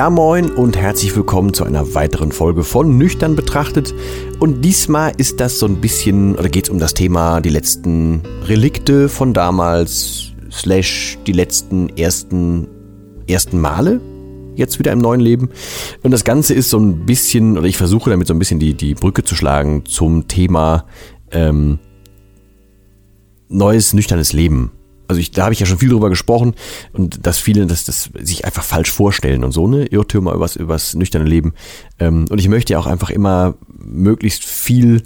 Ja moin und herzlich willkommen zu einer weiteren Folge von Nüchtern betrachtet. Und diesmal ist das so ein bisschen, oder geht es um das Thema die letzten Relikte von damals, slash die letzten ersten, ersten Male jetzt wieder im neuen Leben. Und das Ganze ist so ein bisschen, oder ich versuche damit so ein bisschen die, die Brücke zu schlagen zum Thema ähm, neues, nüchternes Leben also ich, da habe ich ja schon viel drüber gesprochen und dass viele das, das sich einfach falsch vorstellen und so, ne, Irrtümer übers, übers nüchterne Leben. Ähm, und ich möchte ja auch einfach immer möglichst viel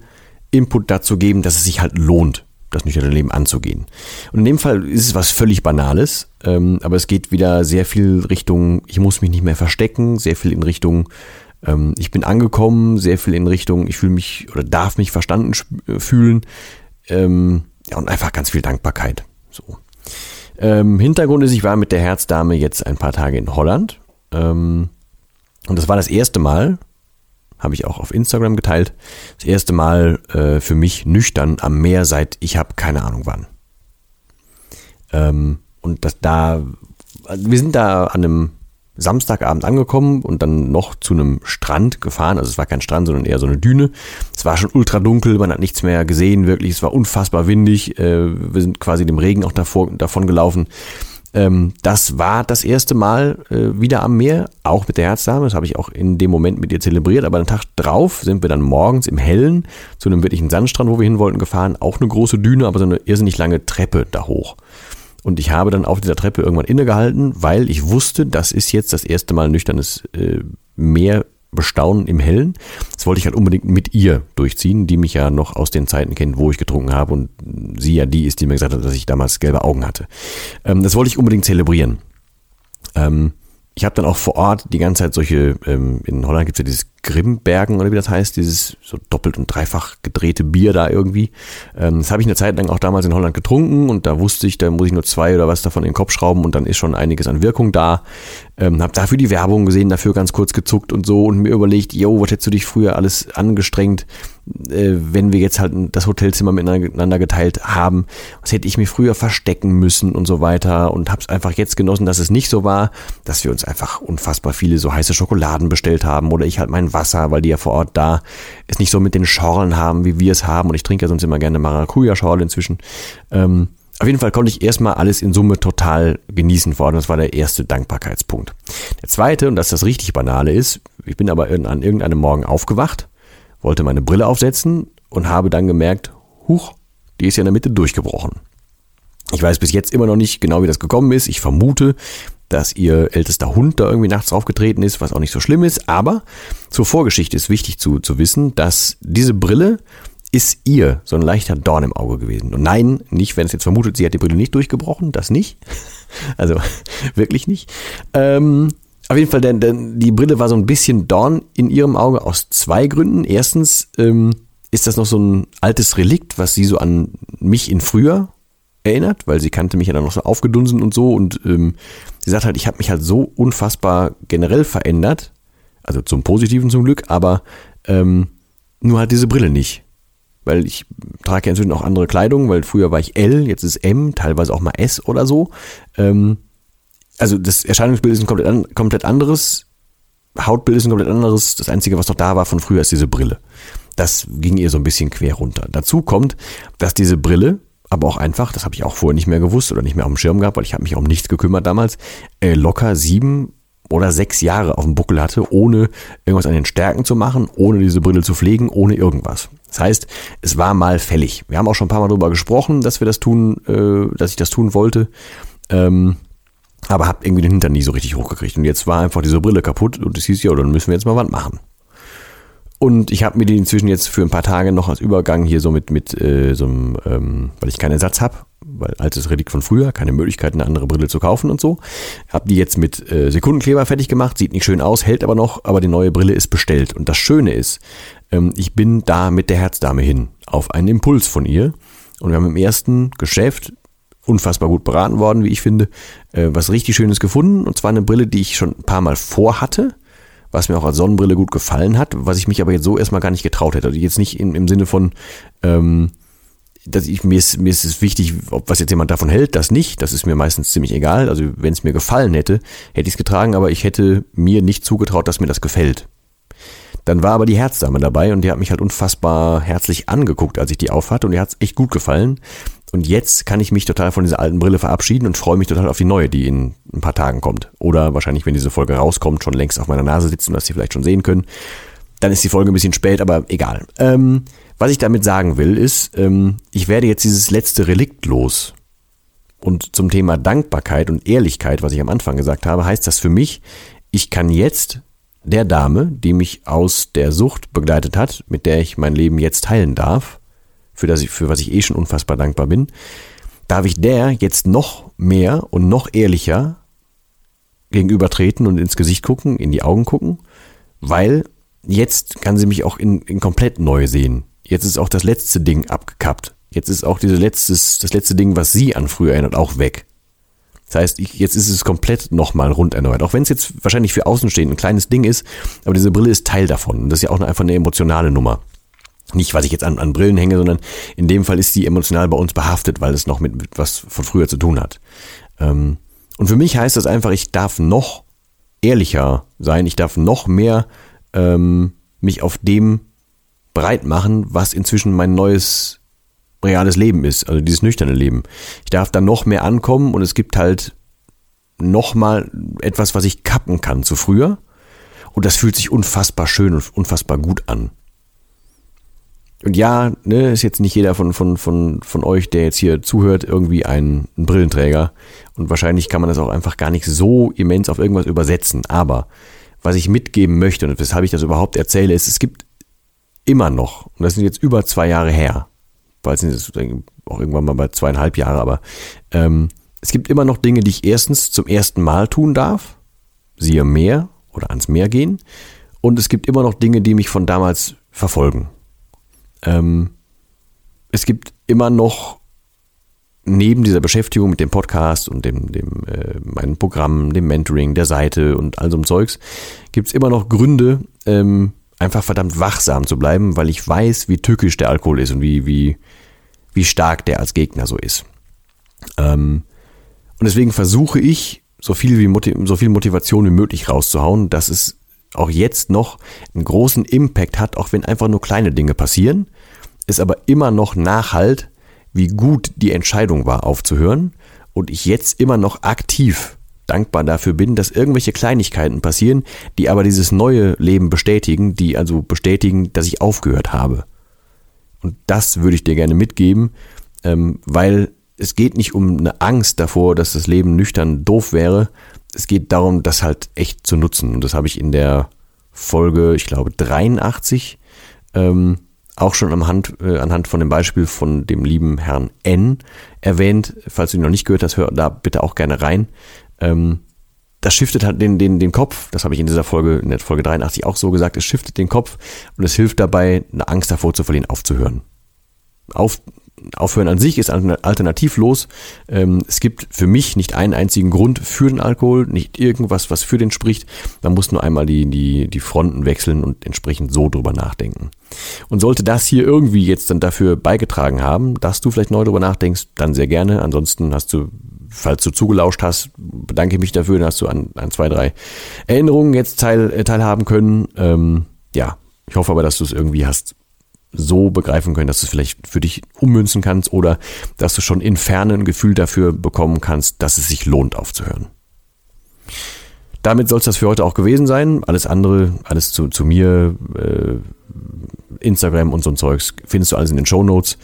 Input dazu geben, dass es sich halt lohnt, das nüchterne Leben anzugehen. Und in dem Fall ist es was völlig Banales, ähm, aber es geht wieder sehr viel Richtung, ich muss mich nicht mehr verstecken, sehr viel in Richtung, ähm, ich bin angekommen, sehr viel in Richtung, ich fühle mich oder darf mich verstanden fühlen. Ähm, ja, und einfach ganz viel Dankbarkeit. So. Ähm, Hintergrund ist, ich war mit der Herzdame jetzt ein paar Tage in Holland. Ähm, und das war das erste Mal, habe ich auch auf Instagram geteilt, das erste Mal äh, für mich nüchtern am Meer seit ich habe keine Ahnung wann. Ähm, und das da, wir sind da an einem Samstagabend angekommen und dann noch zu einem Strand gefahren. Also es war kein Strand, sondern eher so eine Düne. Es war schon ultra dunkel, man hat nichts mehr gesehen, wirklich. Es war unfassbar windig. Äh, wir sind quasi dem Regen auch davor, davon gelaufen. Ähm, das war das erste Mal äh, wieder am Meer, auch mit der Herzdame. Das habe ich auch in dem Moment mit ihr zelebriert. Aber den Tag drauf sind wir dann morgens im Hellen zu einem wirklichen Sandstrand, wo wir hin wollten, gefahren. Auch eine große Düne, aber so eine irrsinnig lange Treppe da hoch. Und ich habe dann auf dieser Treppe irgendwann innegehalten, weil ich wusste, das ist jetzt das erste Mal nüchternes äh, Meer bestaunen im Hellen. Das wollte ich halt unbedingt mit ihr durchziehen, die mich ja noch aus den Zeiten kennt, wo ich getrunken habe und sie ja die ist, die mir gesagt hat, dass ich damals gelbe Augen hatte. Ähm, das wollte ich unbedingt zelebrieren. Ähm, ich habe dann auch vor Ort die ganze Zeit solche, ähm, in Holland gibt's ja dieses Grimbergen oder wie das heißt, dieses so doppelt und dreifach gedrehte Bier da irgendwie. Ähm, das habe ich eine Zeit lang auch damals in Holland getrunken und da wusste ich, da muss ich nur zwei oder was davon in den Kopf schrauben und dann ist schon einiges an Wirkung da. Ähm, habe dafür die Werbung gesehen, dafür ganz kurz gezuckt und so und mir überlegt, yo, was hättest du dich früher alles angestrengt, äh, wenn wir jetzt halt das Hotelzimmer miteinander geteilt haben, was hätte ich mir früher verstecken müssen und so weiter und habe es einfach jetzt genossen, dass es nicht so war, dass wir uns einfach unfassbar viele so heiße Schokoladen bestellt haben oder ich halt mein Wasser, weil die ja vor Ort da es nicht so mit den Schorlen haben, wie wir es haben und ich trinke ja sonst immer gerne Maracuja-Schorle inzwischen. Ähm, auf jeden Fall konnte ich erstmal alles in Summe total genießen vor Ort. Das war der erste Dankbarkeitspunkt. Der zweite, und das das richtig Banale ist, ich bin aber an irgendeinem Morgen aufgewacht, wollte meine Brille aufsetzen und habe dann gemerkt, huch, die ist ja in der Mitte durchgebrochen. Ich weiß bis jetzt immer noch nicht genau, wie das gekommen ist. Ich vermute, dass ihr ältester Hund da irgendwie nachts draufgetreten ist, was auch nicht so schlimm ist. Aber zur Vorgeschichte ist wichtig zu, zu wissen, dass diese Brille ist ihr so ein leichter Dorn im Auge gewesen. Und nein, nicht, wenn es jetzt vermutet, sie hat die Brille nicht durchgebrochen, das nicht. Also wirklich nicht. Ähm, auf jeden Fall, denn, denn die Brille war so ein bisschen Dorn in ihrem Auge aus zwei Gründen. Erstens ähm, ist das noch so ein altes Relikt, was sie so an mich in früher erinnert, weil sie kannte mich ja dann noch so aufgedunsen und so. Und ähm, sie sagt halt, ich habe mich halt so unfassbar generell verändert, also zum Positiven zum Glück, aber ähm, nur halt diese Brille nicht weil ich trage ja inzwischen auch andere Kleidung, weil früher war ich L, jetzt ist M, teilweise auch mal S oder so. Ähm, also das Erscheinungsbild ist ein komplett, an, komplett anderes, Hautbild ist ein komplett anderes. Das Einzige, was noch da war von früher, ist diese Brille. Das ging ihr so ein bisschen quer runter. Dazu kommt, dass diese Brille, aber auch einfach, das habe ich auch vorher nicht mehr gewusst oder nicht mehr auf dem Schirm gehabt, weil ich habe mich um nichts gekümmert damals, äh, locker sieben oder sechs Jahre auf dem Buckel hatte, ohne irgendwas an den Stärken zu machen, ohne diese Brille zu pflegen, ohne irgendwas. Das heißt, es war mal fällig. Wir haben auch schon ein paar Mal darüber gesprochen, dass wir das tun, äh, dass ich das tun wollte. Ähm, aber habe irgendwie den Hintern nie so richtig hochgekriegt. Und jetzt war einfach diese Brille kaputt und es hieß, ja, dann müssen wir jetzt mal was machen. Und ich habe mir die inzwischen jetzt für ein paar Tage noch als Übergang hier so mit, mit äh, so einem, ähm, weil ich keinen Ersatz habe, weil altes Relikt von früher, keine Möglichkeit, eine andere Brille zu kaufen und so. Hab die jetzt mit äh, Sekundenkleber fertig gemacht, sieht nicht schön aus, hält aber noch, aber die neue Brille ist bestellt. Und das Schöne ist, ähm, ich bin da mit der Herzdame hin, auf einen Impuls von ihr. Und wir haben im ersten Geschäft unfassbar gut beraten worden, wie ich finde, äh, was richtig Schönes gefunden. Und zwar eine Brille, die ich schon ein paar Mal vorhatte, was mir auch als Sonnenbrille gut gefallen hat, was ich mich aber jetzt so erstmal gar nicht getraut hätte. Also jetzt nicht in, im Sinne von, ähm, dass ich, mir ist, mir ist es wichtig, ob was jetzt jemand davon hält, das nicht. Das ist mir meistens ziemlich egal. Also wenn es mir gefallen hätte, hätte ich es getragen, aber ich hätte mir nicht zugetraut, dass mir das gefällt. Dann war aber die Herzdame dabei und die hat mich halt unfassbar herzlich angeguckt, als ich die aufhatte und die hat es echt gut gefallen. Und jetzt kann ich mich total von dieser alten Brille verabschieden und freue mich total auf die neue, die in ein paar Tagen kommt. Oder wahrscheinlich, wenn diese Folge rauskommt, schon längst auf meiner Nase sitzen, was Sie vielleicht schon sehen können. Dann ist die Folge ein bisschen spät, aber egal. Ähm, was ich damit sagen will, ist, ähm, ich werde jetzt dieses letzte Relikt los. Und zum Thema Dankbarkeit und Ehrlichkeit, was ich am Anfang gesagt habe, heißt das für mich, ich kann jetzt der Dame, die mich aus der Sucht begleitet hat, mit der ich mein Leben jetzt teilen darf, für, das ich, für was ich eh schon unfassbar dankbar bin, darf ich der jetzt noch mehr und noch ehrlicher gegenübertreten und ins Gesicht gucken, in die Augen gucken, weil jetzt kann sie mich auch in, in komplett neu sehen. Jetzt ist auch das letzte Ding abgekappt. Jetzt ist auch diese letztes, das letzte Ding, was sie an früher erinnert, auch weg. Das heißt, ich, jetzt ist es komplett nochmal rund erneuert. Auch wenn es jetzt wahrscheinlich für Außenstehende ein kleines Ding ist, aber diese Brille ist Teil davon. Und das ist ja auch einfach eine emotionale Nummer. Nicht, was ich jetzt an, an Brillen hänge, sondern in dem Fall ist die emotional bei uns behaftet, weil es noch mit, mit was von früher zu tun hat. Ähm, und für mich heißt das einfach, ich darf noch ehrlicher sein, ich darf noch mehr ähm, mich auf dem breit machen, was inzwischen mein neues reales Leben ist, also dieses nüchterne Leben. Ich darf da noch mehr ankommen und es gibt halt noch mal etwas, was ich kappen kann zu früher. Und das fühlt sich unfassbar schön und unfassbar gut an. Und ja, ne, ist jetzt nicht jeder von, von, von, von euch, der jetzt hier zuhört, irgendwie ein, ein Brillenträger. Und wahrscheinlich kann man das auch einfach gar nicht so immens auf irgendwas übersetzen. Aber was ich mitgeben möchte und weshalb ich das überhaupt erzähle, ist, es gibt immer noch, und das sind jetzt über zwei Jahre her, bald sind es auch irgendwann mal bei zweieinhalb Jahre, aber ähm, es gibt immer noch Dinge, die ich erstens zum ersten Mal tun darf, siehe Meer oder ans Meer gehen, und es gibt immer noch Dinge, die mich von damals verfolgen. Ähm, es gibt immer noch neben dieser Beschäftigung mit dem Podcast und dem, dem äh, meinem Programm, dem Mentoring, der Seite und all so einem Zeugs, gibt es immer noch Gründe, ähm, einfach verdammt wachsam zu bleiben, weil ich weiß, wie tückisch der Alkohol ist und wie, wie, wie stark der als Gegner so ist. Ähm, und deswegen versuche ich, so viel, wie so viel Motivation wie möglich rauszuhauen, dass es auch jetzt noch einen großen Impact hat, auch wenn einfach nur kleine Dinge passieren, es aber immer noch nachhalt, wie gut die Entscheidung war, aufzuhören und ich jetzt immer noch aktiv dankbar dafür bin, dass irgendwelche Kleinigkeiten passieren, die aber dieses neue Leben bestätigen, die also bestätigen, dass ich aufgehört habe. Und das würde ich dir gerne mitgeben, ähm, weil es geht nicht um eine Angst davor, dass das Leben nüchtern doof wäre. Es geht darum, das halt echt zu nutzen. Und das habe ich in der Folge, ich glaube, 83 ähm, auch schon anhand, äh, anhand von dem Beispiel von dem lieben Herrn N erwähnt. Falls du ihn noch nicht gehört hast, hör da bitte auch gerne rein. Ähm, das shiftet halt den, den, den Kopf, das habe ich in dieser Folge, in der Folge 83 auch so gesagt, es shiftet den Kopf und es hilft dabei, eine Angst davor zu verlieren, aufzuhören. Auf, Aufhören an sich ist alternativlos. Ähm, es gibt für mich nicht einen einzigen Grund für den Alkohol, nicht irgendwas, was für den spricht. Man muss nur einmal die, die, die Fronten wechseln und entsprechend so drüber nachdenken. Und sollte das hier irgendwie jetzt dann dafür beigetragen haben, dass du vielleicht neu drüber nachdenkst, dann sehr gerne. Ansonsten hast du, falls du zugelauscht hast, bedanke ich mich dafür, dann hast du an, an zwei, drei Erinnerungen jetzt teil, äh, teilhaben können. Ähm, ja, ich hoffe aber, dass du es irgendwie hast so begreifen können, dass du es vielleicht für dich ummünzen kannst oder dass du schon in Ferne ein Gefühl dafür bekommen kannst, dass es sich lohnt aufzuhören. damit soll es das für heute auch gewesen sein. Alles andere, alles zu, zu mir, äh, Instagram und so ein Zeugs, findest du alles in den Show Notes.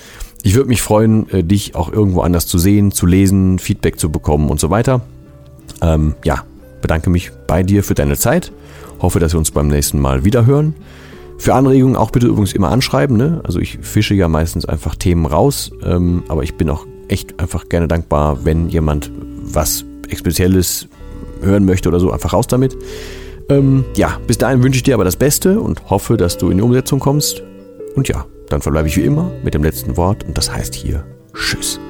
Ich würde mich freuen, äh, dich auch irgendwo anders zu sehen, zu lesen, Feedback zu bekommen und so weiter. Ähm, ja, bedanke mich bei dir für deine Zeit. Hoffe, dass wir uns beim nächsten Mal wieder hören. Für Anregungen auch bitte übrigens immer anschreiben. Ne? Also ich fische ja meistens einfach Themen raus, ähm, aber ich bin auch echt einfach gerne dankbar, wenn jemand was Spezielles hören möchte oder so, einfach raus damit. Ähm, ja, bis dahin wünsche ich dir aber das Beste und hoffe, dass du in die Umsetzung kommst. Und ja, dann verbleibe ich wie immer mit dem letzten Wort und das heißt hier Tschüss.